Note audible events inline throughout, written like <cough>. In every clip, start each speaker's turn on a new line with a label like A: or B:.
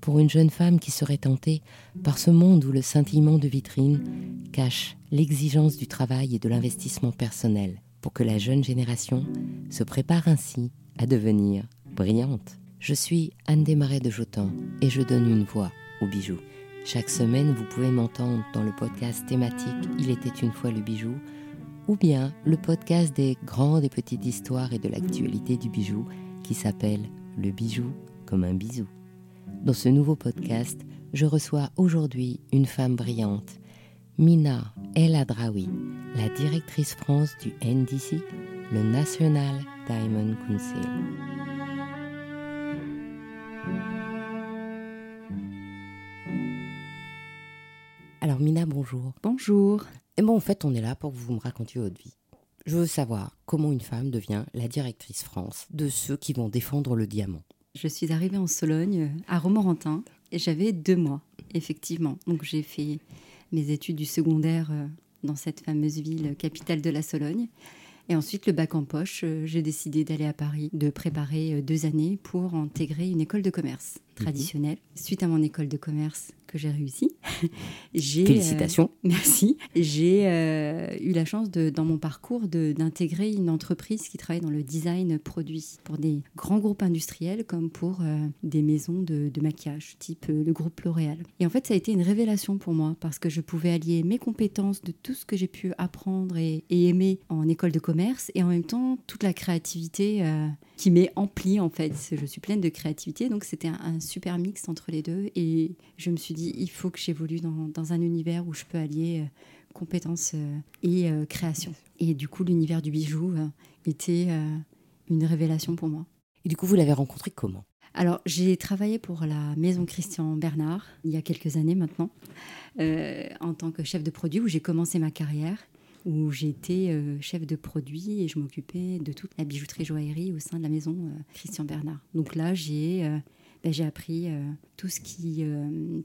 A: pour une jeune femme qui serait tentée par ce monde où le scintillement de vitrine cache l'exigence du travail et de l'investissement personnel, pour que la jeune génération se prépare ainsi à devenir brillante. Je suis Anne Desmarais de Jotan et je donne une voix aux bijoux. Chaque semaine, vous pouvez m'entendre dans le podcast thématique Il était une fois le bijou ou bien le podcast des grandes et petites histoires et de l'actualité du bijou qui s'appelle Le bijou comme un bisou. Dans ce nouveau podcast, je reçois aujourd'hui une femme brillante, Mina El Adraoui, la directrice France du NDC, le National Diamond Council. Alors Mina, bonjour.
B: Bonjour.
A: Et bon, en fait, on est là pour que vous me racontiez votre vie. Je veux savoir comment une femme devient la directrice France de ceux qui vont défendre le diamant.
B: Je suis arrivée en Sologne, à Romorantin, et j'avais deux mois, effectivement. Donc j'ai fait mes études du secondaire euh, dans cette fameuse ville capitale de la Sologne. Et ensuite, le bac en poche, euh, j'ai décidé d'aller à Paris, de préparer euh, deux années pour intégrer une école de commerce mhm. traditionnelle. Suite à mon école de commerce, que j'ai réussi. <laughs>
A: j'ai, euh, Félicitations. <laughs>
B: merci. J'ai euh, eu la chance, de, dans mon parcours, d'intégrer une entreprise qui travaille dans le design produit pour des grands groupes industriels comme pour euh, des maisons de, maquillage, type le groupe L'Oréal. Et en fait, ça a été une révélation pour moi parce que je pouvais allier mes compétences de tout ce que j'ai pu apprendre et, et, aimer en école de commerce et en même temps toute la créativité qui m'est emplie en fait. Je suis pleine de créativité, donc c'était un, super mix entre les deux. Et je me suis dit, il faut que j'évolue dans, dans, un univers où je peux allier euh, compétences euh, et euh, création. Et du coup, l'univers du bijou était une révélation pour moi.
A: Et du coup, vous l'avez rencontré comment?
B: Alors, j'ai travaillé pour la maison Christian Bernard il y a quelques années maintenant, en tant que chef de produit, où j'ai commencé ma carrière où j'étais euh, chef de produit et je m'occupais de toute la bijouterie joaillerie au sein de la maison euh, Christian Bernard. Donc là, j'ai euh, ben, j'ai appris tout ce qui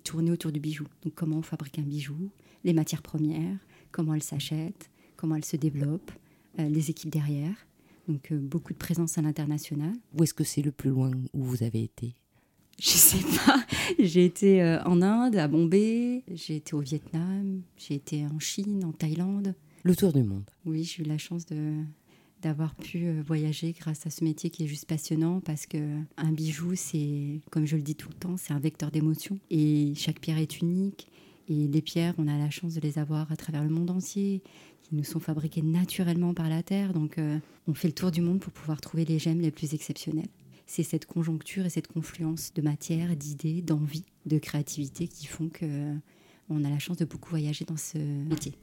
B: tournait autour du bijou. Donc comment on fabrique un bijou, les matières premières, comment elles s'achètent, comment elles se développent, les équipes derrière. Donc beaucoup de présence à l'international.
A: Où est-ce que c'est le plus loin où vous avez été?
B: Je sais pas. <laughs> J'ai été en Inde, à Bombay, j'ai été au Vietnam, j'ai été en Chine, en Thaïlande.
A: Le tour du monde.
B: Oui, j'ai eu la chance de d'avoir pu euh, voyager grâce à ce métier qui est juste passionnant parce que un bijou c'est comme je le dis tout le temps c'est un vecteur d'émotion. Et chaque pierre est unique et les pierres on a la chance de les avoir à travers le monde entier qui nous sont fabriquées naturellement par la terre. Donc euh, on fait le tour du monde pour pouvoir trouver les gemmes les plus exceptionnelles. C'est cette conjoncture et cette confluence de matière d'idées d'envie de créativité qui font que euh, on a la chance de beaucoup voyager dans ce métier.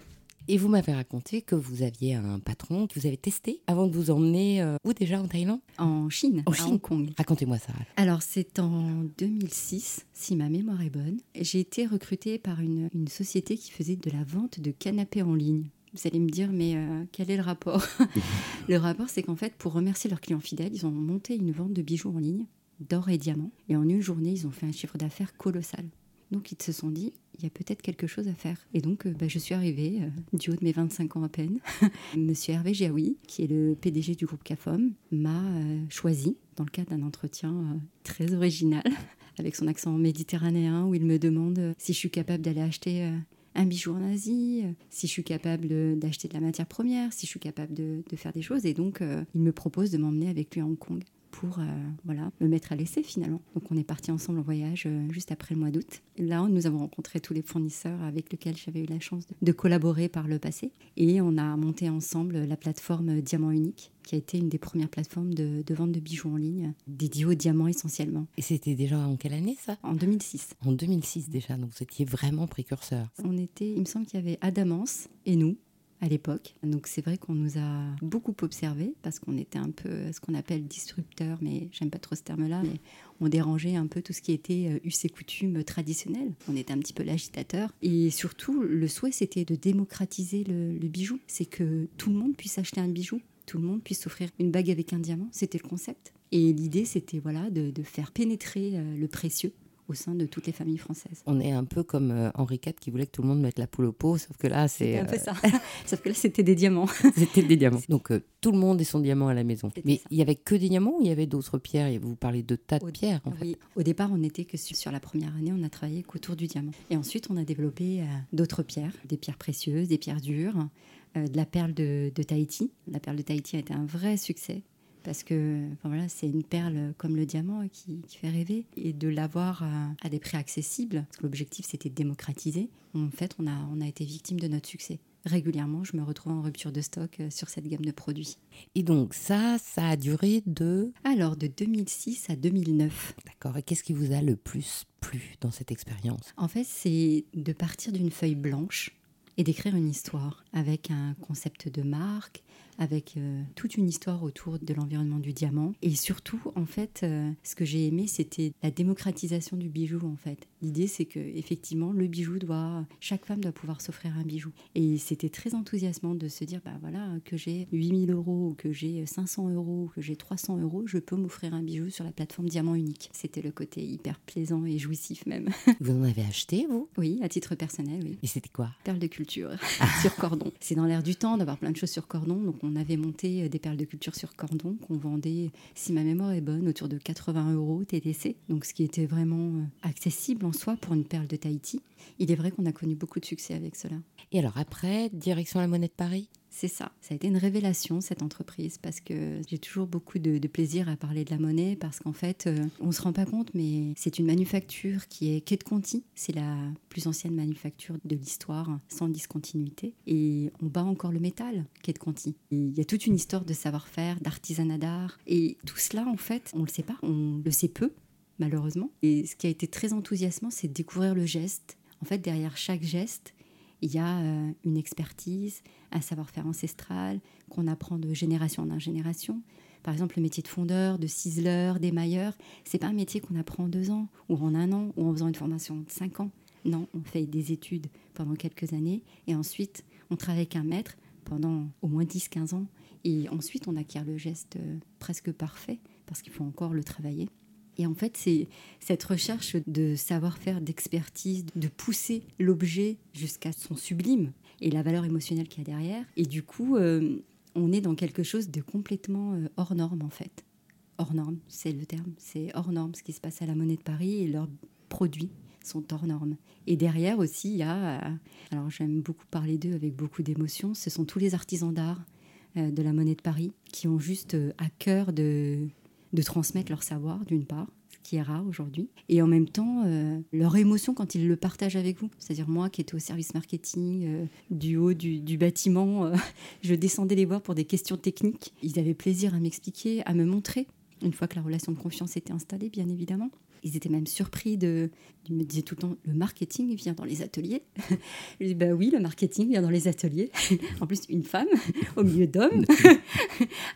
A: Et vous m'avez raconté que vous aviez un patron que vous avez testé avant de vous emmener euh, où déjà en Thaïlande?
B: En Chine,
A: en Hong Kong. Racontez-moi ça.
B: Alors c'est en 2006, si ma mémoire est bonne. J'ai été recrutée par une, société qui faisait de la vente de canapés en ligne. Vous allez me dire, mais euh, quel est le rapport? <laughs> Le rapport, c'est qu'en fait, pour remercier leurs clients fidèles, ils ont monté une vente de bijoux en ligne, d'or et diamants. Et en une journée, ils ont fait un chiffre d'affaires colossal. Donc ils se sont dit, il y a peut-être quelque chose à faire. Et donc euh, bah, je suis arrivée, euh, du haut de mes 25 ans à peine. <laughs> Monsieur Hervé Giaoui, qui est le PDG du groupe CAFOM, m'a euh, choisi dans le cadre d'un entretien très original, <laughs> avec son accent méditerranéen, où il me demande si je suis capable d'aller acheter un bijou en Asie, si je suis capable d'acheter de, la matière première, si je suis capable de faire des choses. Et donc il me propose de m'emmener avec lui à Hong Kong pour voilà, me mettre à l'essai finalement. Donc on est parti ensemble en voyage juste après le mois d'août. Là, nous avons rencontré tous les fournisseurs avec lesquels j'avais eu la chance de collaborer par le passé. Et on a monté ensemble la plateforme Diamant Unique, qui a été une des premières plateformes de, vente de bijoux en ligne, dédiée aux diamants essentiellement.
A: Et c'était déjà en quelle année ça?
B: En 2006.
A: En 2006 déjà, donc vous étiez vraiment précurseur.
B: On était, il me semble qu'il y avait Adamance et nous, à l'époque. Donc c'est vrai qu'on nous a beaucoup observé parce qu'on était un peu ce qu'on appelle disrupteur, mais j'aime pas trop ce terme-là, mais on dérangeait un peu tout ce qui était us et coutumes traditionnels. On était un petit peu l'agitateur. Et surtout, le souhait, c'était de démocratiser le, bijou. C'est que tout le monde puisse acheter un bijou tout le monde puisse s'offrir une bague avec un diamant. C'était le concept. Et l'idée, c'était voilà, de, de, faire pénétrer euh, le précieux au sein de toutes les familles françaises.
A: On est un peu comme euh, Henri IV qui voulait que tout le monde mette la poule au pot, sauf que là, c'est...
B: un peu euh, ça. <laughs> sauf que là, c'était des diamants. <laughs>
A: c'était des diamants. Donc, euh, tout le monde et son diamant à la maison. Mais il y avait que des diamants ou il y avait d'autres pierres? Vous parlez de tas de pierres, en
B: oui. Au départ, on n'était que sur la première année, on a travaillé qu'autour du diamant. Et ensuite, on a développé d'autres pierres, des pierres précieuses, des pierres dures, de la perle de, de Tahiti. La perle de Tahiti a été un vrai succès parce que voilà, c'est une perle comme le diamant qui, fait rêver et de l'avoir à, des prix accessibles, parce que l'objectif c'était de démocratiser. En fait, on a, on a été victime de notre succès. Régulièrement, je me retrouve en rupture de stock euh, sur cette gamme de produits.
A: Et donc ça, ça a duré de
B: Alors de 2006 à 2009.
A: D'accord. Et qu'est-ce qui vous a le plus plu dans cette expérience?
B: En fait, c'est de partir d'une feuille blanche et d'écrire une histoire avec un concept de marque, avec euh, toute une histoire autour de l'environnement du diamant. Et surtout, en fait, euh, ce que j'ai aimé, c'était la démocratisation du bijou, en fait. L'idée, c'est que effectivement, le bijou doit, chaque femme doit pouvoir s'offrir un bijou. Et c'était très enthousiasmant de se dire, bah voilà, que j'ai 8000 euros, que j'ai 500 euros, que j'ai 300 euros, je peux m'offrir un bijou sur la plateforme Diamant Unique. C'était le côté hyper plaisant et jouissif même. <laughs>
A: Vous en avez acheté, vous?
B: Oui, à titre personnel, oui.
A: Et c'était quoi?
B: Perle de culture <laughs> sur cordon. C'est dans l'air du temps d'avoir plein de choses sur cordon, donc on avait monté euh, des perles de culture sur cordon qu'on vendait, si ma mémoire est bonne, autour de 80 euros TTC. Donc ce qui était vraiment euh, accessible en soi pour une perle de Tahiti. Il est vrai qu'on a connu beaucoup de succès avec cela.
A: Et alors après, direction la monnaie de Paris?
B: C'est ça. Ça a été une révélation, cette entreprise, parce que j'ai toujours beaucoup de, plaisir à parler de la monnaie, parce qu'en fait, euh, on ne se rend pas compte, mais c'est une manufacture qui est Quai de Conti. C'est la plus ancienne manufacture de l'histoire, sans discontinuité. Et on bat encore le métal, Quai de Conti. Il y a toute une histoire de savoir-faire, d'artisanat d'art. Et tout cela, en fait, on le sait pas, on le sait peu, malheureusement. Et ce qui a été très enthousiasmant, c'est de découvrir le geste. En fait, derrière chaque geste, il y a euh, une expertise, un savoir-faire ancestral qu'on apprend de génération en génération. Par exemple, le métier de fondeur, de ciseleur, d'émailleur, c'est pas un métier qu'on apprend en deux ans ou en un an ou en faisant une formation de cinq ans. Non, on fait des études pendant quelques années et ensuite on travaille avec un maître pendant au moins 10-15 ans et ensuite on acquiert le geste euh, presque parfait parce qu'il faut encore le travailler. Et en fait, c'est cette recherche de savoir-faire, d'expertise, de pousser l'objet jusqu'à son sublime et la valeur émotionnelle qu'il y a derrière. Et du coup, euh, on est dans quelque chose de complètement euh, hors norme, en fait. Hors norme, c'est le terme. C'est hors norme ce qui se passe à la Monnaie de Paris et leurs produits sont hors normes. Et derrière aussi, il y a, euh, alors j'aime beaucoup parler d'eux avec beaucoup d'émotion, ce sont tous les artisans d'art de la Monnaie de Paris qui ont juste à cœur de de transmettre leur savoir, d'une part, ce qui est rare aujourd'hui, et en même temps, euh, leur émotion quand ils le partagent avec vous. C'est-à-dire moi qui étais au service marketing euh, du haut du, bâtiment, euh, <laughs> je descendais les voir pour des questions techniques. Ils avaient plaisir à m'expliquer, à me montrer, une fois que la relation de confiance était installée, bien évidemment. Ils étaient même surpris de. Ils me disaient tout le temps le marketing vient dans les ateliers. <laughs> je dis bah oui, le marketing vient dans les ateliers. <laughs> en plus, une femme <laughs> au milieu d'hommes,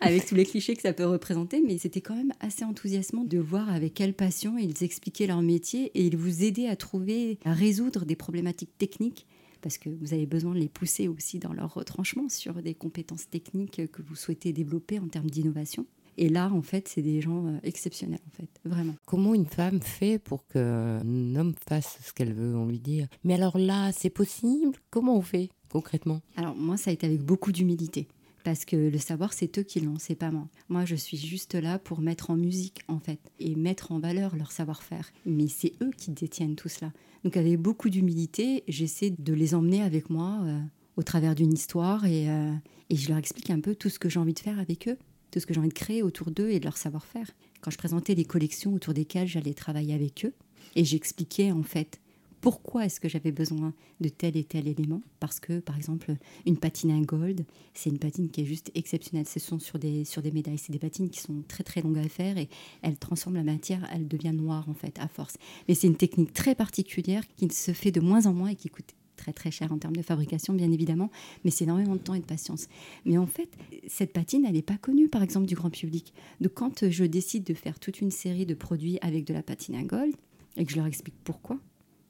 B: avec tous les clichés que ça peut représenter, mais c'était quand même assez enthousiasmant de voir avec quelle passion ils expliquaient leur métier et ils vous aidaient à trouver, à résoudre des problématiques techniques parce que vous avez besoin de les pousser aussi dans leur retranchement sur des compétences techniques que vous souhaitez développer en termes d'innovation. Et là, en fait, c'est des gens euh, exceptionnels, en fait, vraiment.
A: Comment une femme fait pour qu'un homme fasse ce qu'elle veut On lui dit Mais alors là, c'est possible? Comment on fait concrètement?
B: Alors, moi, ça a été avec beaucoup d'humilité. Parce que le savoir, c'est eux qui l'ont, c'est pas moi. Moi, je suis juste là pour mettre en musique, en fait, et mettre en valeur leur savoir-faire. Mais c'est eux qui détiennent tout cela. Donc, avec beaucoup d'humilité, j'essaie de les emmener avec moi euh, au travers d'une histoire et, euh, et je leur explique un peu tout ce que j'ai envie de faire avec eux tout ce que j'ai envie de créer autour d'eux et de leur savoir-faire. quand je présentais les collections autour desquelles j'allais travailler avec eux. Et j'expliquais en fait pourquoi est-ce que j'avais besoin de tel et tel élément Parce que, par exemple, une patine en gold, c'est une patine qui est juste exceptionnelle. Ce sont sur des, sur des médailles. C'est des patines qui sont très très longues à faire et elles transforment la matière, elle devient noire en fait, à force. Mais c'est une technique très particulière qui se fait de moins en moins et qui coûte très très cher en termes de fabrication, bien évidemment, mais c'est énormément de temps et de patience. Mais en fait, cette patine, elle n'est pas connue, par exemple, du grand public. Donc quand je décide de faire toute une série de produits avec de la patine à gold, et que je leur explique pourquoi,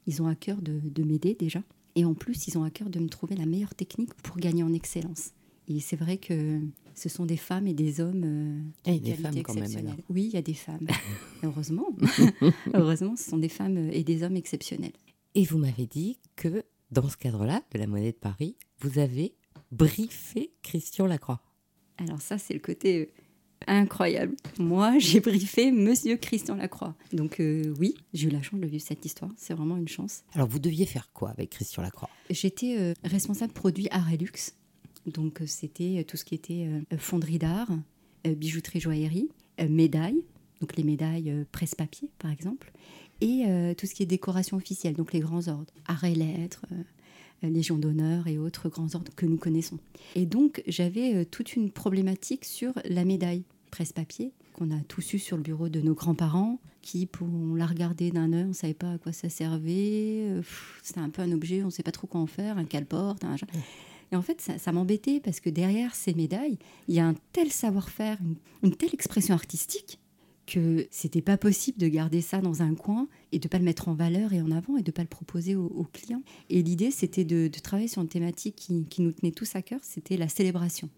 B: ils ont à cœur de, m'aider déjà. Et en plus, ils ont à cœur de me trouver la meilleure technique pour gagner en excellence. Et c'est vrai que ce sont des femmes et des hommes euh,
A: et des femmes quand même
B: Oui, il y a des femmes. <laughs> Heureusement. <laughs> Heureusement, ce sont des femmes et des hommes exceptionnels.
A: Et vous m'avez dit que dans ce cadre-là, de la monnaie de Paris, vous avez briefé Christian Lacroix.
B: Alors ça, c'est le côté euh, incroyable. Moi, <laughs> j'ai briefé Monsieur Christian Lacroix. Donc euh, oui, j'ai eu la chance de vivre cette histoire. C'est vraiment une chance.
A: Alors vous deviez faire quoi avec Christian Lacroix?
B: J'étais euh, responsable produit Arelux. Donc c'était tout ce qui était fonderie d'art, bijouterie joaillerie, médailles. Donc les médailles presse-papier, par exemple et euh, tout ce qui est décoration officielle, donc les grands ordres, arrêt lettres, euh, Légion d'honneur et autres grands ordres que nous connaissons. Et donc j'avais euh, toute une problématique sur la médaille presse-papier qu'on a tous eu sur le bureau de nos grands-parents, qui, pour la regarder d'un œil, on ne savait pas à quoi ça servait. C'était un peu un objet, on ne sait pas trop quoi en faire, un cale-porte, un... Et en fait, ça, m'embêtait parce que derrière ces médailles, il y a un tel savoir-faire, une, telle expression artistique que c'était pas possible de garder ça dans un coin et de pas le mettre en valeur et en avant et de pas le proposer aux, clients. Et l'idée, c'était de, travailler sur une thématique qui, nous tenait tous à cœur, c'était la célébration.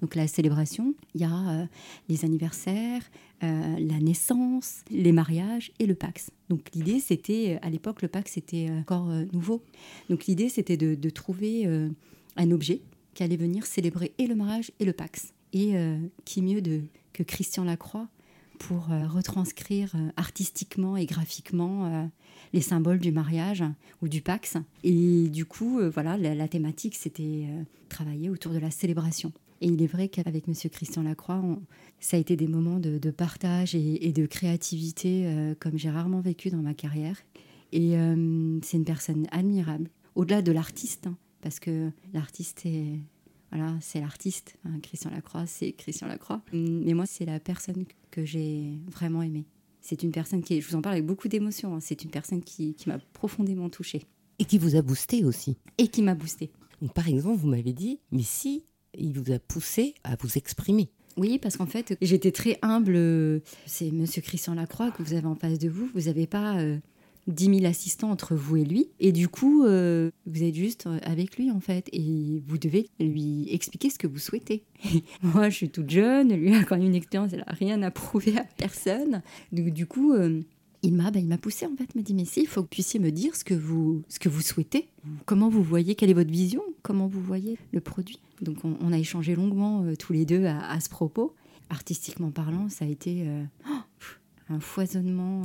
B: Donc la célébration, il y a euh, les anniversaires, euh, la naissance, les mariages et le Pax. Donc l'idée, c'était, à l'époque, le Pax était encore euh, nouveau. Donc l'idée, c'était de, trouver un objet qui allait venir célébrer et le mariage et le Pax. Et qui mieux de, que Christian Lacroix pour euh, retranscrire euh, artistiquement et graphiquement euh, les symboles du mariage ou du Pax. Et du coup, voilà, la, thématique, c'était travailler autour de la célébration. Et il est vrai qu'avec Monsieur Christian Lacroix, ça a été des moments de, partage et, de créativité comme j'ai rarement vécu dans ma carrière. Et c'est une personne admirable, au-delà de l'artiste, hein, parce que l'artiste est, voilà, c'est l'artiste. Hein, Christian Lacroix, c'est Christian Lacroix. Hum, mais moi, c'est la personne que j'ai vraiment aimée. C'est une personne qui, je vous en parle avec beaucoup d'émotion, hein, c'est une personne qui, m'a profondément touchée.
A: Et qui vous a boosté aussi.
B: Et qui m'a boosté.
A: par exemple, vous m'avez dit, mais si il vous a poussé à vous exprimer.
B: Oui, parce qu'en fait, j'étais très humble. C'est Monsieur Christian Lacroix que vous avez en face de vous. Vous n'avez pas euh, 10 000 assistants entre vous et lui. Et du coup, euh, vous êtes juste euh, avec lui, en fait. Et vous devez lui expliquer ce que vous souhaitez. <laughs> moi, je suis toute jeune. Lui a quand même une expérience. Il n'a rien à prouver à personne. Donc, du coup, euh, il m'a bah, poussé, en fait. M'a dit, mais si, il faut que vous puissiez me dire ce que vous, ce que vous souhaitez. Comment vous voyez, quelle est votre vision? Comment vous voyez le produit? Donc, on, a échangé longuement tous les deux à, ce propos. Artistiquement parlant, ça a été oh, un foisonnement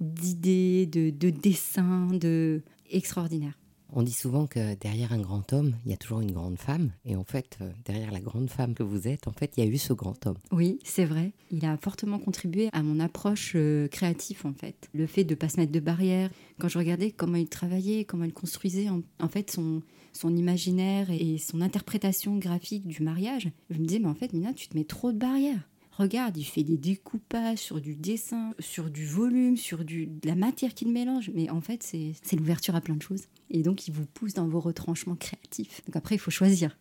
B: d'idées, de, de dessins, de extraordinaire.
A: On dit souvent que derrière un grand homme, il y a toujours une grande femme. Et en fait, euh, derrière la grande femme que vous êtes, en fait, il y a eu ce grand homme.
B: Oui, c'est vrai. Il a fortement contribué à mon approche euh, créative, en fait. Le fait de ne pas se mettre de barrières. Quand je regardais comment il travaillait, comment il construisait, en, fait, son, son imaginaire et son interprétation graphique du mariage, je me disais, mais en fait, Mina, tu te mets trop de barrières. Regarde, il fait des découpages sur du dessin, sur du volume, sur du, de la matière qu'il mélange. Mais en fait, c'est l'ouverture à plein de choses. Et donc, il vous pousse dans vos retranchements créatifs. Donc après, il faut choisir.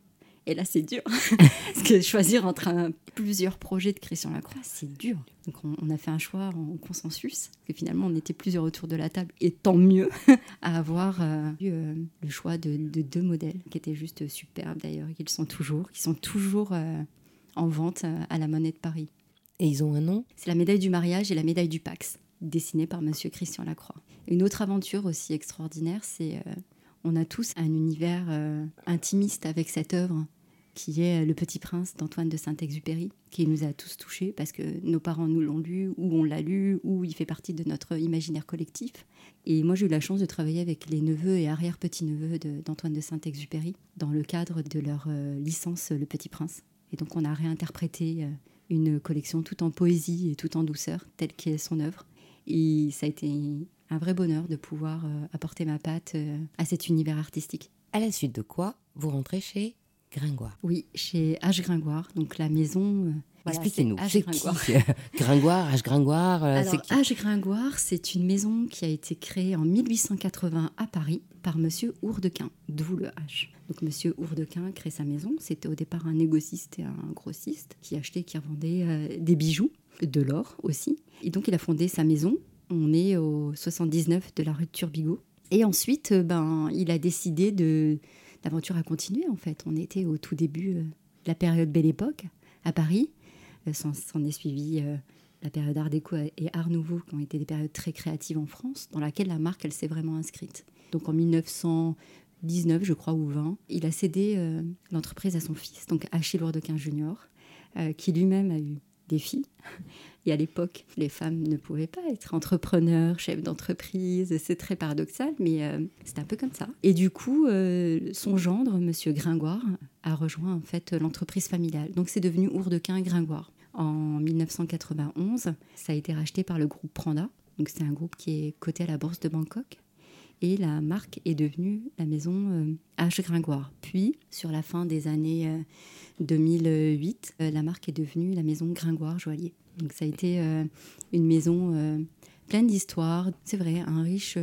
B: Et là, c'est dur. <laughs> Parce que choisir entre plusieurs projets de Christian Lacroix, c'est dur. Donc, on, a fait un choix en consensus. Parce que finalement, on était plusieurs autour de la table. Et tant mieux <laughs> à avoir euh, eu euh, le choix de, deux modèles qui étaient juste superbes d'ailleurs. Qu'ils sont toujours, qui sont toujours euh, en vente euh, à la Monnaie de Paris.
A: Et ils ont un nom?
B: C'est la médaille du mariage et la médaille du Pax, dessinée par Monsieur Christian Lacroix. Une autre aventure aussi extraordinaire, c'est euh, on a tous un univers euh, intimiste avec cette œuvre qui est Le Petit Prince d'Antoine de Saint-Exupéry, qui nous a tous touchés parce que nos parents nous l'ont lu, ou on l'a lu, ou il fait partie de notre imaginaire collectif. Et moi, j'ai eu la chance de travailler avec les neveux et arrière-petits-neveux d'Antoine de, Saint-Exupéry dans le cadre de leur licence Le Petit Prince. Et donc on a réinterprété euh, une collection tout en poésie et tout en douceur, telle qu'est son œuvre. Et ça a été un vrai bonheur de pouvoir apporter ma patte à cet univers artistique.
A: À la suite de quoi, vous rentrez chez Gringoire?
B: Oui, chez H. Gringoire, donc la maison
A: Expliquez-nous, c'est qui <laughs> Gringoire, H. Gringoire
B: euh, Alors, H. Gringoire, c'est une maison qui a été créée en 1880 à Paris par Monsieur Hourdequin, d'où le H. Donc Monsieur Hourdequin crée sa maison. C'était au départ un négociste et un grossiste qui achetait, qui revendait euh, des bijoux, de l'or aussi. Et donc il a fondé sa maison. On est au 79 de la rue de Turbigo. Et ensuite, euh, ben, il a décidé de l'aventure a continué en fait. On était au tout début de la période Belle Époque à Paris. Euh, s'en est suivi euh, la période Art déco et Art nouveau, qui ont été des périodes très créatives en France, dans laquelle la marque, elle s'est vraiment inscrite. Donc en 1919, je crois, ou 20, il a cédé euh, l'entreprise à son fils, donc Achille Lourdequin Junior, qui lui-même a eu des filles. Et à l'époque, les femmes ne pouvaient pas être entrepreneurs, chefs d'entreprise. C'est très paradoxal, mais c'est un peu comme ça. Et du coup, son gendre, Monsieur Gringoire, a rejoint en fait l'entreprise familiale. Donc c'est devenu Ourdequin Gringoire en 1991. Ça a été racheté par le groupe Pranda. Donc c'est un groupe qui est coté à la bourse de Bangkok. Et la marque est devenue la maison H. Euh, Gringoire. Puis, sur la fin des années 2008, euh, euh, la marque est devenue la maison Gringoire Joaillier. Donc ça a été une maison pleine d'histoires. C'est vrai, un riche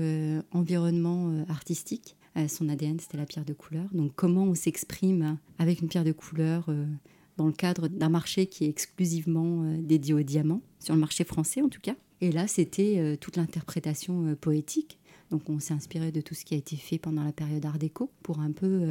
B: environnement artistique. son ADN, c'était la pierre de couleur. Donc comment on s'exprime avec une pierre de couleur dans le cadre d'un marché qui est exclusivement euh, dédié au diamant, sur le marché français en tout cas. Et là, c'était euh, toute l'interprétation euh, poétique. Donc on s'est inspiré de tout ce qui a été fait pendant la période Art déco pour un peu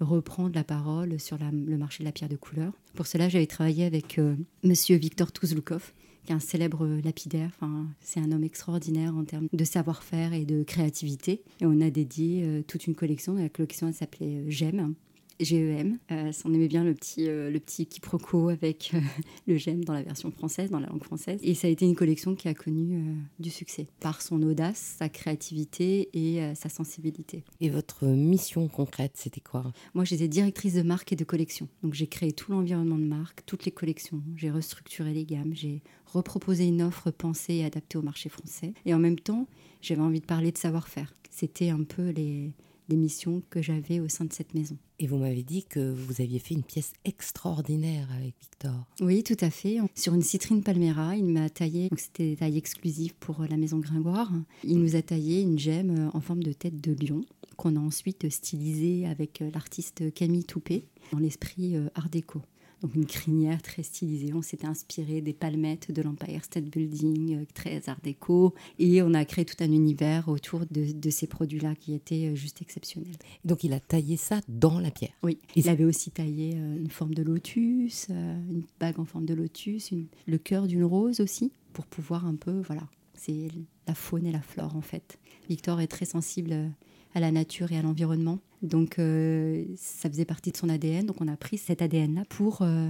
B: reprendre la parole sur le marché de la pierre de couleur. Pour cela, j'avais travaillé avec Monsieur Victor Touzloukov, qui est un célèbre lapidaire. Enfin, c'est un homme extraordinaire en termes de savoir-faire et de créativité. Et on a dédié toute une collection. La collection s'appelait J'aime. GEM. Euh, on aimait bien le petit, euh, le petit quiproquo avec euh, <laughs> le GEM dans la version française, dans la langue française. Et ça a été une collection qui a connu euh, du succès par son audace, sa créativité et sa sensibilité.
A: Et votre mission concrète, c'était quoi?
B: Moi, j'étais directrice de marque et de collection. Donc, j'ai créé tout l'environnement de marque, toutes les collections. J'ai restructuré les gammes. J'ai reproposé une offre pensée et adaptée au marché français. Et en même temps, j'avais envie de parler de savoir-faire. C'était un peu les missions que j'avais au sein de cette maison.
A: Et vous m'avez dit que vous aviez fait une pièce extraordinaire avec Victor.
B: Oui, tout à fait. Sur une citrine palmera, il m'a taillé, donc c'était taille exclusive pour la maison Gringoire. Il nous a taillé une gemme en forme de tête de lion qu'on a ensuite stylisée avec l'artiste Camille Toupé dans l'esprit euh, art déco donc une crinière très stylisée. On s'était inspiré des palmettes de l'Empire State Building, euh, très art déco, et on a créé tout un univers autour de, ces produits-là qui étaient euh, juste exceptionnels.
A: Donc il a taillé ça dans la pierre.
B: Oui, il avait aussi taillé euh, une forme de lotus, une bague en forme de lotus, le cœur d'une rose aussi, pour pouvoir un peu, voilà, c'est la faune et la flore en fait. Victor est très sensible à la nature et à l'environnement. Donc euh, ça faisait partie de son ADN. Donc on a pris cet ADN-là pour euh,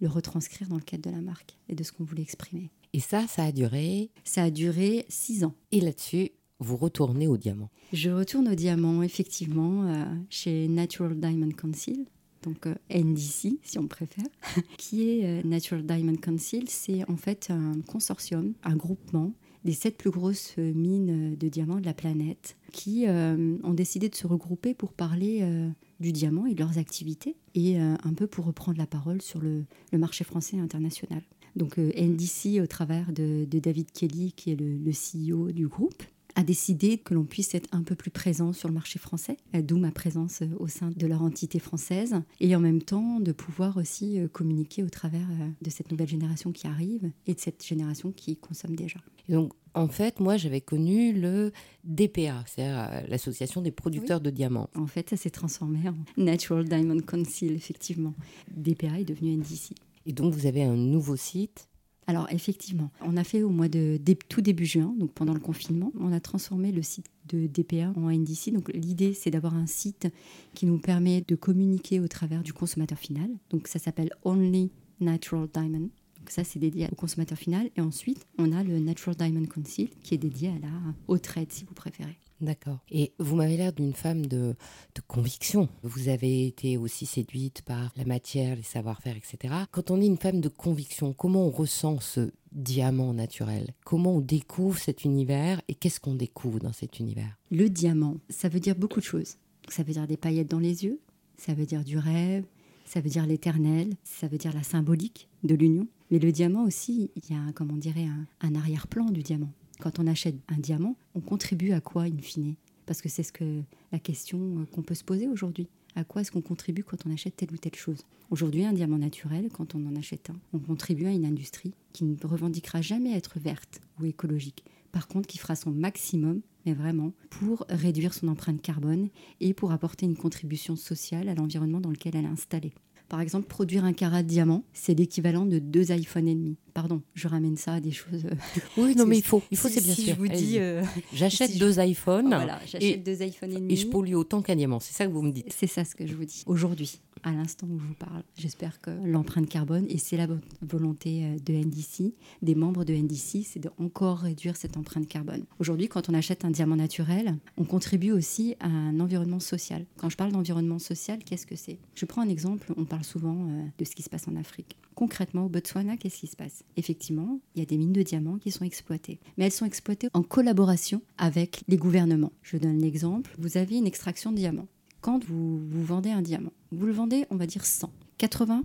B: le retranscrire dans le cadre de la marque et de ce qu'on voulait exprimer.
A: Et ça, ça a duré
B: Ça a duré six ans.
A: Et là-dessus, vous retournez au diamant
B: Je retourne au diamant, effectivement, euh, chez Natural Diamond Council. Donc NDC, si on préfère, <laughs> qui est Natural Diamond Council, c'est en fait un consortium, un groupement des sept plus grosses mines de diamants de la planète qui euh, ont décidé de se regrouper pour parler euh, du diamant et de leurs activités et euh, un peu pour reprendre la parole sur le, marché français international. Donc NDC, au travers de, David Kelly, qui est le, le CEO du groupe, a décidé que l'on puisse être un peu plus présent sur le marché français, euh, d'où ma présence euh, au sein de leur entité française, et en même temps de pouvoir aussi euh, communiquer au travers de cette nouvelle génération qui arrive et de cette génération qui consomme déjà.
A: donc, en fait, moi, j'avais connu le DPA, c'est-à-dire l'association des producteurs de diamants.
B: En fait, ça s'est transformé en Natural Diamond Council, effectivement. DPA est devenu NDC.
A: Et donc, vous avez un nouveau site
B: alors effectivement, on a fait au mois de, tout début juin, donc pendant le confinement, on a transformé le site de DPA en NDC. Donc l'idée, c'est d'avoir un site qui nous permet de communiquer au travers du consommateur final. Donc ça s'appelle Only Natural Diamond. Donc ça, c'est dédié au consommateur final. Et ensuite, on a le Natural Diamond Council qui est dédié à la, au trade, si vous préférez.
A: D'accord. Et vous m'avez l'air d'une femme de, de, conviction. Vous avez été aussi séduite par la matière, les savoir-faire, etc. Quand on est une femme de conviction, comment on ressent ce diamant naturel? Comment on découvre cet univers et qu'est-ce qu'on découvre dans cet univers?
B: Le diamant, ça veut dire beaucoup de choses. Ça veut dire des paillettes dans les yeux, ça veut dire du rêve, ça veut dire l'éternel, ça veut dire la symbolique de l'union. Mais le diamant aussi, il y a, comme on dirait, un arrière-plan du diamant. Quand on achète un diamant, on contribue à quoi in fine? Parce que c'est ce que la question euh, qu'on peut se poser aujourd'hui. À quoi est-ce qu'on contribue quand on achète telle ou telle chose? Aujourd'hui, un diamant naturel, quand on en achète un, on contribue à une industrie qui ne revendiquera jamais être verte ou écologique. Par contre, qui fera son maximum, mais vraiment, pour réduire son empreinte carbone et pour apporter une contribution sociale à l'environnement dans lequel elle est installée. Par exemple, produire un carat de diamant, c'est l'équivalent de deux iPhones et demi. Pardon, je ramène ça à des choses. Euh, <laughs>
A: oui, non, mais il faut, il faut, c'est bien
B: si
A: sûr.
B: Je vous dis, euh, <laughs>
A: j'achète deux iPhones.
B: Voilà, j'achète deux iPhones et demi.
A: Et je pollue autant qu'un diamant. C'est ça que vous me dites.
B: C'est ça ce que je vous dis. Aujourd'hui, à l'instant où je vous parle, j'espère que l'empreinte carbone et c'est la volonté euh, de NDC, des membres de NDC, c'est de encore réduire cette empreinte carbone. Aujourd'hui, quand on achète un diamant naturel, on contribue aussi à un environnement social. Quand je parle d'environnement social, qu'est-ce que c'est? Je prends un exemple. On parle souvent de ce qui se passe en Afrique. Concrètement, au Botswana, qu'est-ce qui se passe? Effectivement, il y a des mines de diamants qui sont exploitées. Mais elles sont exploitées en collaboration avec les gouvernements. Je donne l'exemple. Vous avez une extraction de diamants. Quand vous, vendez un diamant, vous le vendez, on va dire 100. 80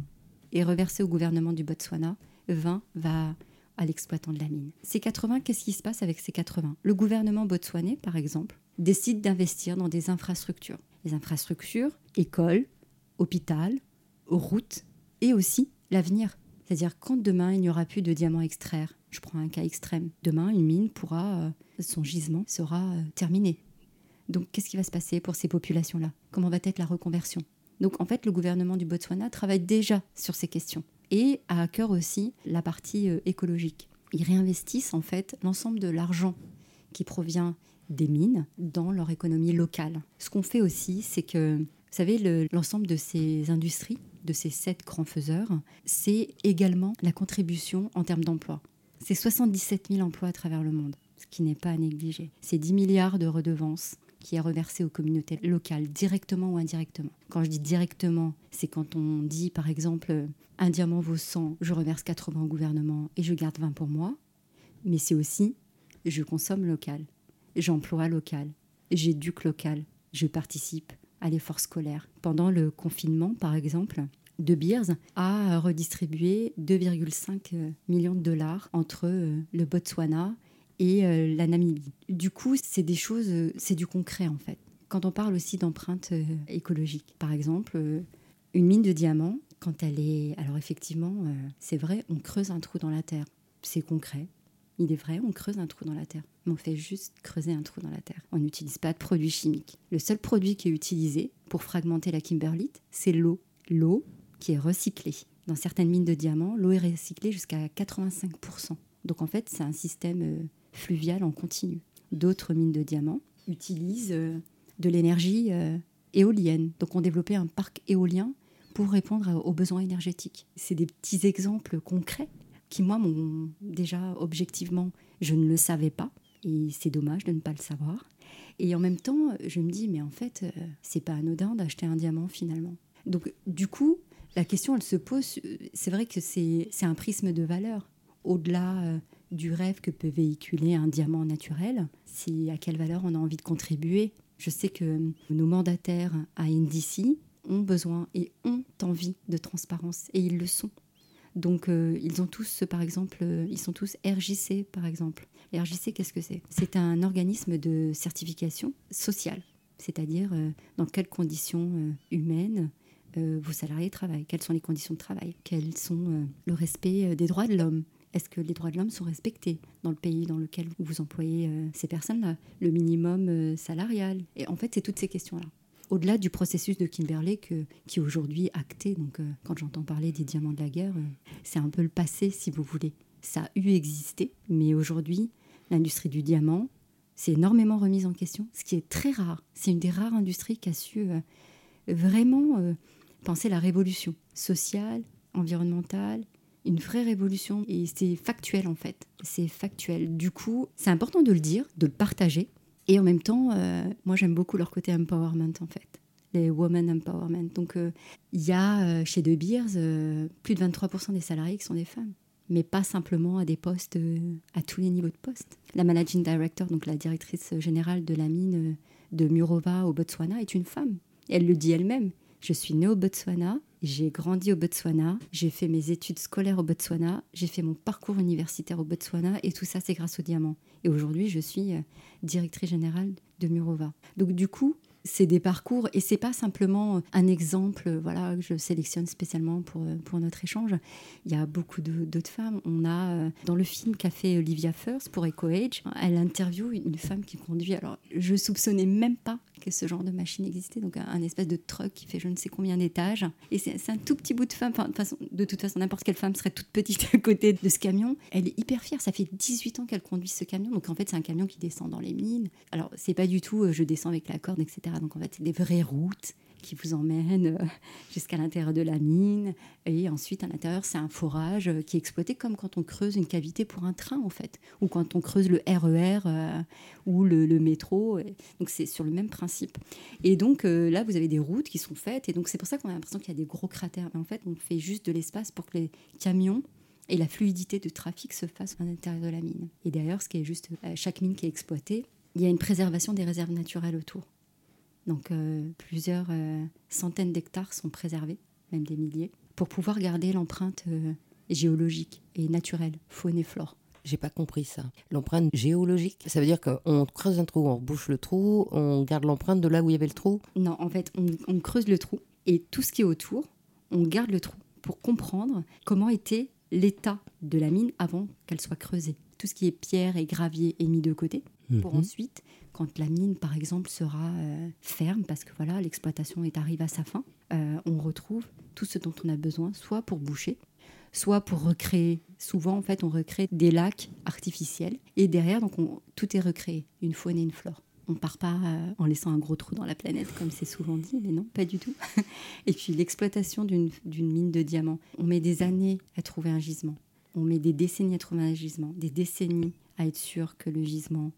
B: est reversé au gouvernement du Botswana. 20 va à l'exploitant de la mine. Ces 80, qu'est-ce qui se passe avec ces 80 Le gouvernement botswanais, par exemple, décide d'investir dans des infrastructures. Les infrastructures, écoles, hôpital, routes et aussi l'avenir. C'est-à-dire quand demain il n'y aura plus de diamants extraire, je prends un cas extrême, demain une mine pourra, euh, son gisement sera euh, terminé. Donc qu'est-ce qui va se passer pour ces populations-là? Comment va être la reconversion? Donc en fait le gouvernement du Botswana travaille déjà sur ces questions et a à cœur aussi la partie euh, écologique. Ils réinvestissent en fait l'ensemble de l'argent qui provient des mines dans leur économie locale. Ce qu'on fait aussi, c'est que, vous savez, l'ensemble de ces industries de ces sept grands faiseurs, c'est également la contribution en termes d'emploi. C'est 77 000 emplois à travers le monde, ce qui n'est pas à négliger. C'est 10 milliards de redevances qui est reversé aux communautés locales, directement ou indirectement. Quand je dis directement, c'est quand on dit, par exemple, un diamant vaut 100, je reverse 80 au gouvernement et je garde 20 pour moi. Mais c'est aussi, je consomme local, j'emploie local, j'éduque local, je participe à l'effort scolaire. Pendant le confinement, par exemple, De Beers a redistribué 2,5 millions de dollars entre euh, le Botswana et euh, la Namibie. Du coup, c'est des choses, euh, c'est du concret en fait. Quand on parle aussi d'empreinte écologique, par exemple, une mine de diamant, quand elle est... Alors effectivement, c'est vrai, on creuse un trou dans la terre. C'est concret. Il est vrai, on creuse un trou dans la terre mais on fait juste creuser un trou dans la terre. On n'utilise pas de produits chimiques. Le seul produit qui est utilisé pour fragmenter la kimberlite, c'est l'eau. L'eau qui est recyclée. Dans certaines mines de diamants, l'eau est recyclée jusqu'à 85%. Donc en fait, c'est un système euh, fluvial en continu. D'autres mines de diamants utilisent euh, de l'énergie euh, éolienne. Donc on développé un parc éolien pour répondre aux besoins énergétiques. C'est des petits exemples concrets qui, moi, m'ont déjà objectivement, je ne le savais pas, et c'est dommage de ne pas le savoir. Et en même temps, je me dis, mais en fait, euh, c'est pas anodin d'acheter un diamant finalement. Donc, du coup, la question, elle se pose. C'est vrai que c'est un prisme de valeur. Au-delà du rêve que peut véhiculer un diamant naturel, c'est à quelle valeur on a envie de contribuer. Je sais que nos mandataires à NDC ont besoin et ont envie de transparence, et ils le sont. Donc, euh, ils ont tous, par exemple, ils sont tous RJC, par exemple. RJC, qu'est-ce que c'est? C'est un organisme de certification sociale, c'est-à-dire euh, dans quelles conditions euh, humaines euh, vos salariés travaillent, quelles sont les conditions de travail, quels sont le respect des droits de l'homme. Est-ce que les droits de l'homme sont respectés dans le pays dans lequel vous employez ces personnes-là Le minimum salarial? Et en fait, c'est toutes ces questions-là au-delà du processus de Kimberley que, qui est aujourd'hui acté. Donc, quand j'entends parler des diamants de la guerre, c'est un peu le passé, si vous voulez. Ça a eu existé, mais aujourd'hui, l'industrie du diamant s'est énormément remise en question, ce qui est très rare. C'est une des rares industries qui a su euh, vraiment euh, penser la révolution sociale, environnementale, une vraie révolution. Et c'est factuel en fait. C'est factuel. Du coup, c'est important de le dire, de le partager, Et en même temps, euh, moi j'aime beaucoup leur côté empowerment en fait, les women empowerment. Donc euh, il y a euh, chez De Beers plus de 23% des salariés qui sont des femmes, mais pas simplement à des postes, à tous les niveaux de poste. La managing director, donc la directrice générale de la mine de Murova au Botswana, est une femme. Elle le dit elle-même. Je suis née au Botswana, j'ai grandi au Botswana, j'ai fait mes études scolaires au Botswana, j'ai fait mon parcours universitaire au Botswana et tout ça c'est grâce au diamant. Et aujourd'hui je suis euh, directrice générale de Murova. Donc du coup, c'est des parcours et c'est pas simplement un exemple voilà que je sélectionne spécialement pour, pour notre échange. Il y a beaucoup d'autres femmes. On a euh, dans le film qu'a fait Olivia First pour Echo Age, elle interviewe une femme qui conduit. Alors je soupçonnais même pas que ce genre de machine existait, donc un, espèce de truck qui fait je ne sais combien d'étages. Et c'est un tout petit bout de femme. Enfin, de, toute façon, n'importe quelle femme serait toute petite <laughs> à côté de ce camion. Elle est hyper fière. Ça fait 18 ans qu'elle conduit ce camion. Donc en fait, c'est un camion qui descend dans les mines. Alors c'est pas du tout euh, je descends avec la corde, etc. Donc en fait, c'est des vraies routes qui vous emmènent euh, <laughs> jusqu'à l'intérieur de la mine. Et ensuite, à l'intérieur, c'est un forage euh, qui est exploité comme quand on creuse une cavité pour un train, en fait, ou quand on creuse le RER euh, ou le, métro. Donc, c'est sur le même principe. Et donc, là, vous avez des routes qui sont faites. Et donc, c'est pour ça qu'on a l'impression qu'il y a des gros cratères. Mais en fait, on fait juste de l'espace pour que les camions et la fluidité de trafic se fasse à l'intérieur de la mine. Et d'ailleurs, ce qui est juste, chaque mine qui est exploitée, il y a une préservation des réserves naturelles autour. Donc euh, plusieurs euh, centaines d'hectares sont préservés, même des milliers, pour pouvoir garder l'empreinte euh, géologique et naturelle, faune et flore.
A: J'ai pas compris ça. L'empreinte géologique, ça veut dire qu'on creuse un trou, on rebouche le trou, on garde l'empreinte de là où il y avait le trou?
B: Non, en fait, on, on creuse le trou et tout ce qui est autour, on garde le trou pour comprendre comment était l'état de la mine avant qu'elle soit creusée. Tout ce qui est pierre et gravier est mis de côté pour mhm. ensuite, quand la mine par exemple sera euh, ferme, parce que voilà l'exploitation est arrivée à sa fin, euh, on retrouve tout ce dont on a besoin, soit pour boucher, soit pour recréer. Souvent en fait on recrée des lacs artificiels et derrière donc tout est recréé, une faune et une flore. On part pas euh, en laissant un gros trou dans la planète comme c'est souvent dit, mais non, pas du tout. <laughs> et puis l'exploitation d'une mine de diamants, on met des années à trouver un gisement. On met des décennies à trouver un gisement, des décennies à être sûr que le gisement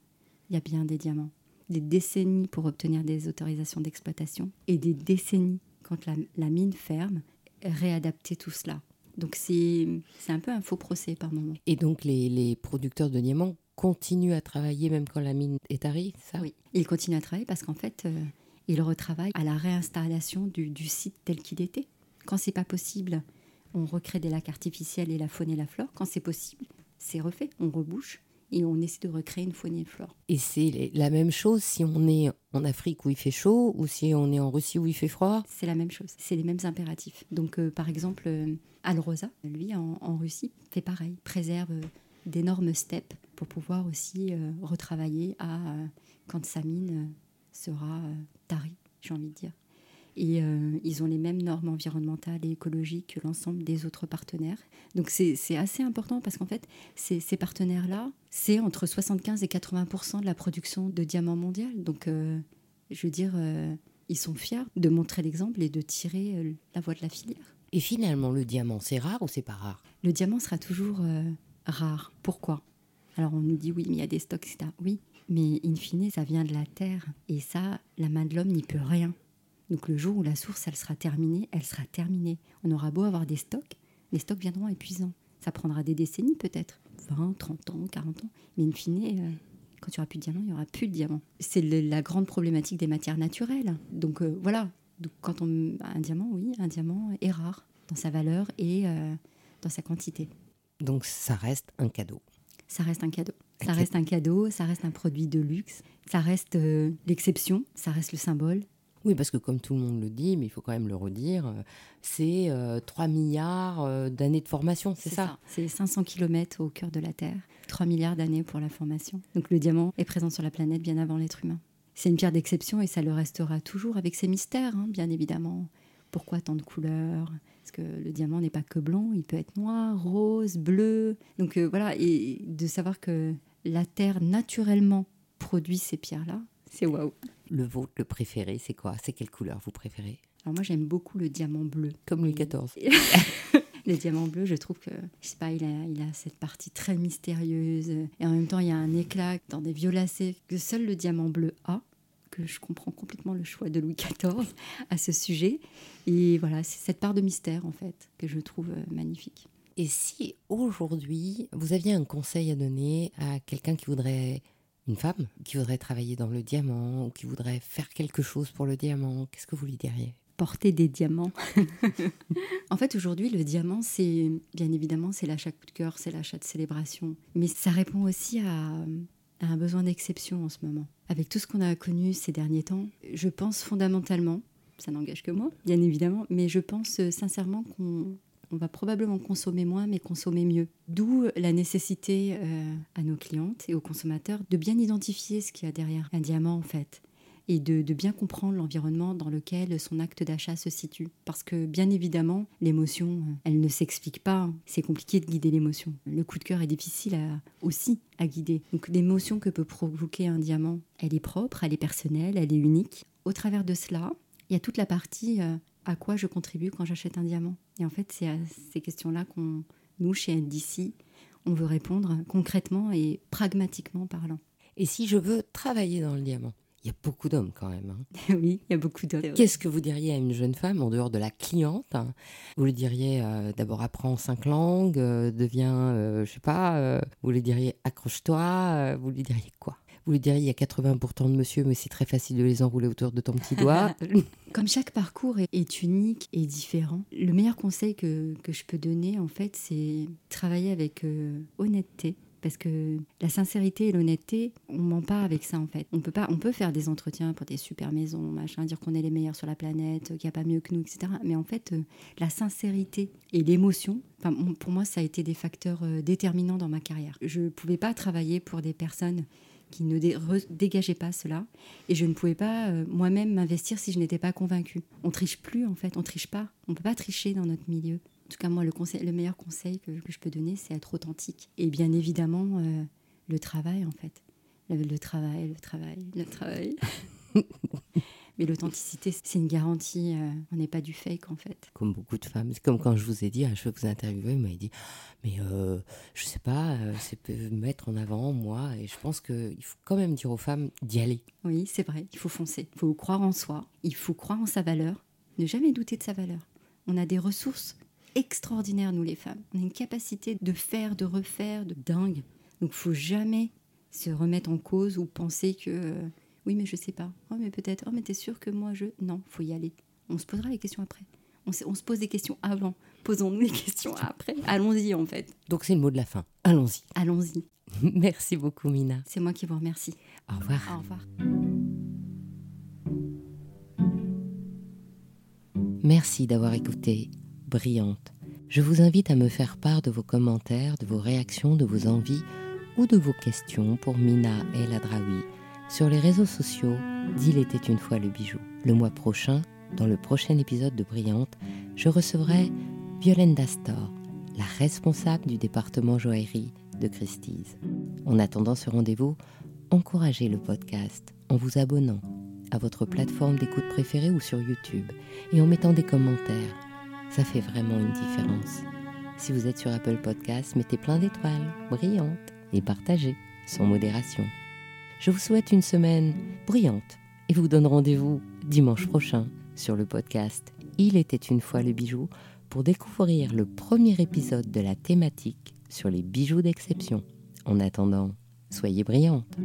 B: il y a bien des diamants. Des décennies pour obtenir des autorisations d'exploitation et des décennies quand la, mine ferme, réadapter tout cela. Donc c'est un peu un faux procès par moment.
A: Et donc les, les, producteurs de diamants continuent à travailler même quand la mine est arrivée, ça?
B: Oui, ils continuent à travailler parce qu'en fait, euh, ils retravaillent à la réinstallation du, du site tel qu'il était. Quand c'est pas possible, on recrée des lacs artificiels et la faune et la flore. Quand c'est possible, c'est refait, on rebouche et on essaie de recréer une faune et flore.
A: Et c'est la même chose si on est en Afrique où il fait chaud ou si on est en Russie où il fait froid?
B: C'est la même chose, c'est les mêmes impératifs. Donc euh, par exemple, euh, Alrosa, lui en, Russie, fait pareil, préserve euh, d'énormes steppes pour pouvoir aussi retravailler à quand sa mine sera tarie, j'ai envie de dire. Et euh, ils ont les mêmes normes environnementales et écologiques que l'ensemble des autres partenaires. Donc c'est assez important parce qu'en fait, ces, ces partenaires-là, c'est entre 75 et 80% de la production de diamants mondial. Donc euh, je veux dire, euh, ils sont fiers de montrer l'exemple et de tirer la voie de la filière.
A: Et finalement, le diamant, c'est rare ou c'est pas rare?
B: Le diamant sera toujours rare. Pourquoi? Alors on nous dit oui, mais il y a des stocks, etc. Oui, mais in fine, ça vient de la terre. Et ça, la main de l'homme n'y peut rien. Donc le jour où la source, elle sera terminée, elle sera terminée. On aura beau avoir des stocks, les stocks viendront épuisants. Ça prendra des décennies peut-être, 20, 30 ans, 40 ans. Mais in fine, euh, quand il n'y aura plus de diamants, il n'y aura plus de diamants. C'est la grande problématique des matières naturelles. Donc euh, voilà, Donc, quand on un diamant, oui, un diamant est rare dans sa valeur et euh, dans sa quantité.
A: Donc ça reste un cadeau.
B: Ça reste un cadeau. Ça reste un cadeau, ça reste un produit de luxe, ça reste l'exception, ça reste le symbole,
A: oui, parce que comme tout le monde le dit, mais il faut quand même le redire, euh, c'est 3 euh, milliards euh, d'années de formation, c'est ça,
B: C'est 500 km au cœur de la Terre, 3 milliards d'années pour la formation. Donc le diamant est présent sur la planète bien avant l'être humain. C'est une pierre d'exception et ça le restera toujours avec ses mystères, hein, bien évidemment. Pourquoi tant de couleurs? Parce que le diamant n'est pas que blanc, il peut être noir, rose, bleu. Donc voilà, et de savoir que la Terre naturellement produit ces pierres-là, c'est waouh.
A: Le vôtre, le préféré, c'est quoi? C'est quelle couleur vous préférez?
B: Alors moi j'aime beaucoup le diamant bleu.
A: Comme Louis XIV. <laughs>
B: le diamant bleu, je trouve que, je sais pas, il a, il a cette partie très mystérieuse. Et en même temps, il y a un éclat dans des violacés que seul le diamant bleu a. Que je comprends complètement le choix de Louis XIV à ce sujet. Et voilà, c'est cette part de mystère, en fait, que je trouve euh, magnifique.
A: Et si aujourd'hui, vous aviez un conseil à donner à quelqu'un qui voudrait une femme qui voudrait travailler dans le diamant ou qui voudrait faire quelque chose pour le diamant, qu'est-ce que vous lui diriez?
B: Porter des diamants. <laughs> en fait, aujourd'hui, le diamant, c'est bien évidemment, c'est l'achat coup de cœur, c'est l'achat de célébration. Mais ça répond aussi à, à un besoin d'exception en ce moment. Avec tout ce qu'on a connu ces derniers temps, je pense fondamentalement, ça n'engage que moi, bien évidemment, mais je pense sincèrement qu'on on va probablement consommer moins, mais consommer mieux. D'où la nécessité euh, à nos clientes et aux consommateurs de bien identifier ce qu'il y a derrière un diamant en fait et de, bien comprendre l'environnement dans lequel son acte d'achat se situe. Parce que bien évidemment, l'émotion, euh, elle ne s'explique pas. C'est compliqué de guider l'émotion. Le coup de cœur est difficile aussi à guider. Donc l'émotion que peut provoquer un diamant, elle est propre, elle est personnelle, elle est unique. Au travers de cela, il y a toute la partie euh, à quoi je contribue quand j'achète un diamant Et en fait, c'est à ces questions-là qu'on, nous, chez NDC, on veut répondre concrètement et pragmatiquement parlant.
A: Et si je veux travailler dans le diamant il y a beaucoup d'hommes quand même.
B: Hein. <laughs> oui, il y a beaucoup d'hommes.
A: Qu'est-ce que vous diriez à une jeune femme en dehors de la cliente hein? Vous lui diriez euh, d'abord apprends cinq langues, euh, deviens, euh, je sais pas, vous lui diriez accroche-toi, vous lui diriez quoi? Vous lui diriez, il y a 80% de monsieur, mais c'est très facile de les enrouler autour de ton petit doigt. <laughs>
B: Comme chaque parcours est, unique et différent, le meilleur conseil que, je peux donner, en fait, c'est travailler avec euh, honnêteté. Parce que la sincérité et l'honnêteté, on ment pas avec ça en fait. On peut pas, on peut faire des entretiens pour des super maisons, machin, dire qu'on est les meilleurs sur la planète, qu'il n'y a pas mieux que nous, etc. Mais en fait, euh, la sincérité et l'émotion, pour moi, ça a été des facteurs euh, déterminants dans ma carrière. Je ne pouvais pas travailler pour des personnes qui ne dégageait pas cela. Et je ne pouvais pas euh, moi-même m'investir si je n'étais pas convaincue. On triche plus, en fait. On triche pas. On peut pas tricher dans notre milieu. En tout cas, moi, le, conseil, le meilleur conseil que, je peux donner, c'est être authentique. Et bien évidemment, euh, le travail, en fait. le travail, le travail, le travail. <laughs> Mais l'authenticité, c'est une garantie. Euh, on n'est pas du fake, en fait.
A: Comme beaucoup de femmes. C'est comme quand je vous ai dit, ah, je veux vous interviewer, vous m'avez dit, mais euh, je sais pas, euh, c'est peut mettre en avant, moi. Et je pense qu'il faut quand même dire aux femmes d'y aller.
B: Oui, c'est vrai. Il faut foncer. Il faut croire en soi. Il faut croire en sa valeur. Ne jamais douter de sa valeur. On a des ressources extraordinaires, nous les femmes. On a une capacité de faire, de refaire, de dingue. Donc, il faut jamais se remettre en cause ou penser que oui, mais je sais pas. Oh, mais peut-être. Oh, mais t'es sûr que moi je. Non, faut y aller. On se posera les questions après. On se, on se pose des questions avant. Posons-nous les questions après. Allons-y, en fait.
A: Donc, c'est le mot de la fin. Allons-y.
B: Allons-y. <laughs>
A: Merci beaucoup, Mina.
B: C'est moi qui vous remercie.
A: Au revoir.
B: Au revoir.
A: Merci d'avoir écouté Brillante. Je vous invite à me faire part de vos commentaires, de vos réactions, de vos envies ou de vos questions pour Mina El Adraoui sur les réseaux sociaux d'Il était une fois le bijou. Le mois prochain, dans le prochain épisode de Brillante, je recevrai Violaine Dastor, la responsable du département joaillerie de Christie's. En attendant ce rendez-vous, encouragez le podcast en vous abonnant à votre plateforme d'écoute préférée ou sur YouTube et en mettant des commentaires. Ça fait vraiment une différence. Si vous êtes sur Apple Podcasts, mettez plein d'étoiles brillantes et partagez sans modération. Je vous souhaite une semaine brillante et vous donne rendez-vous dimanche prochain sur le podcast Il était une fois le bijou pour découvrir le premier épisode de la thématique sur les bijoux d'exception. En attendant, soyez brillante.